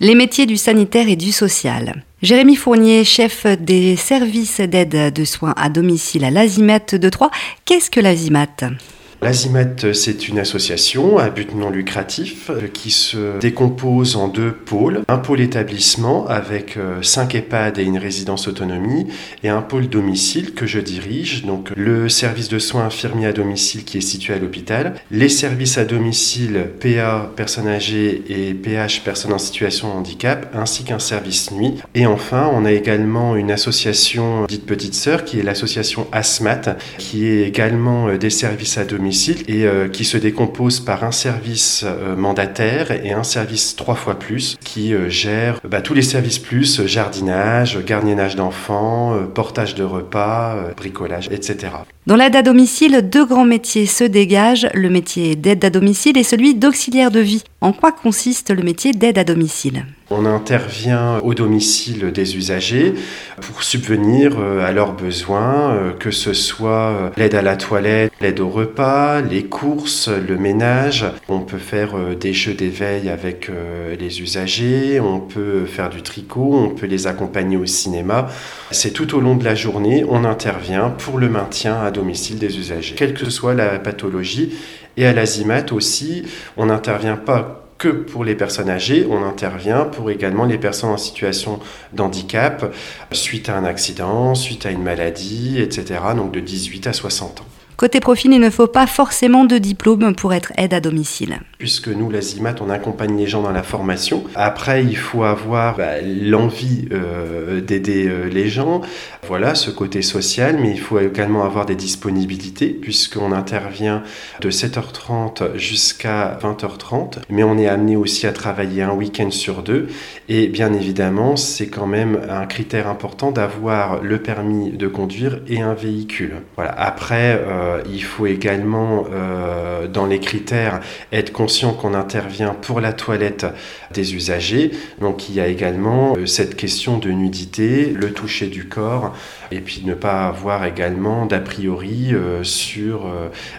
Les métiers du sanitaire et du social. Jérémy Fournier, chef des services d'aide de soins à domicile à l'Azimat de Troyes. Qu'est-ce que l'Azimat? L'Azimat, c'est une association à but non lucratif euh, qui se décompose en deux pôles. Un pôle établissement avec 5 euh, EHPAD et une résidence autonomie et un pôle domicile que je dirige, donc le service de soins infirmiers à domicile qui est situé à l'hôpital, les services à domicile PA personnes âgées et PH personnes en situation de handicap, ainsi qu'un service nuit. Et enfin, on a également une association dite Petite Sœur qui est l'association ASMAT qui est également euh, des services à domicile et euh, qui se décompose par un service euh, mandataire et un service trois fois plus qui euh, gère bah, tous les services plus, jardinage, gardiennage d'enfants, portage de repas, bricolage, etc. Dans l'aide à domicile, deux grands métiers se dégagent, le métier d'aide à domicile et celui d'auxiliaire de vie. En quoi consiste le métier d'aide à domicile? On intervient au domicile des usagers pour subvenir euh, à leurs besoins, euh, que ce soit euh, l'aide à la toilette, l'aide au repas, les courses, le ménage. On peut faire des jeux d'éveil avec les usagers, on peut faire du tricot, on peut les accompagner au cinéma. C'est tout au long de la journée, on intervient pour le maintien à domicile des usagers, quelle que soit la pathologie. Et à l'Azimat aussi, on n'intervient pas que pour les personnes âgées, on intervient pour également les personnes en situation d'handicap suite à un accident, suite à une maladie, etc. Donc de 18 à 60 ans. Côté profil, il ne faut pas forcément de diplôme pour être aide à domicile. Puisque nous, l'Azimat, on accompagne les gens dans la formation. Après, il faut avoir bah, l'envie euh, d'aider euh, les gens. Voilà, ce côté social, mais il faut également avoir des disponibilités, puisqu'on intervient de 7h30 jusqu'à 20h30. Mais on est amené aussi à travailler un week-end sur deux. Et bien évidemment, c'est quand même un critère important d'avoir le permis de conduire et un véhicule. Voilà. Après, euh, euh, il faut également, euh, dans les critères, être conscient qu'on intervient pour la toilette des usagers. Donc il y a également euh, cette question de nudité, le toucher du corps, et puis ne pas avoir également d'a priori sur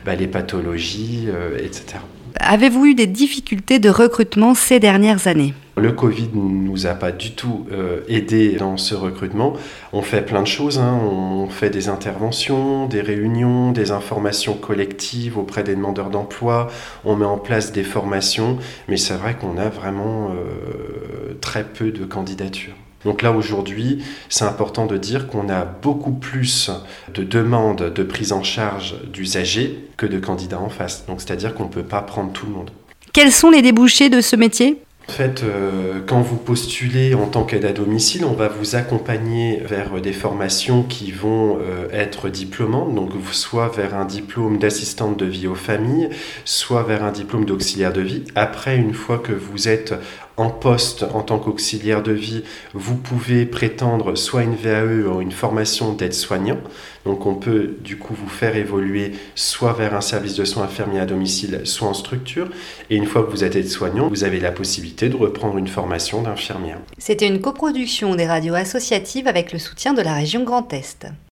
bah, les pathologies, etc. Avez-vous eu des difficultés de recrutement ces dernières années? Le Covid ne nous a pas du tout euh, aidé dans ce recrutement. On fait plein de choses, hein. on fait des interventions, des réunions, des informations collectives auprès des demandeurs d'emploi, on met en place des formations, mais c'est vrai qu'on a vraiment euh, très peu de candidatures. Donc là aujourd'hui, c'est important de dire qu'on a beaucoup plus de demandes de prise en charge d'usagers que de candidats en face. Donc c'est-à-dire qu'on ne peut pas prendre tout le monde. Quels sont les débouchés de ce métier? En fait, euh, quand vous postulez en tant qu'aide à domicile, on va vous accompagner vers des formations qui vont euh, être diplômantes, donc soit vers un diplôme d'assistante de vie aux familles, soit vers un diplôme d'auxiliaire de vie. Après, une fois que vous êtes en poste en tant qu'auxiliaire de vie, vous pouvez prétendre soit une VAE ou une formation d'aide-soignant. Donc on peut du coup vous faire évoluer soit vers un service de soins infirmiers à domicile, soit en structure. Et une fois que vous êtes aide-soignant, vous avez la possibilité de reprendre une formation d'infirmière. C'était une coproduction des radios associatives avec le soutien de la région Grand Est.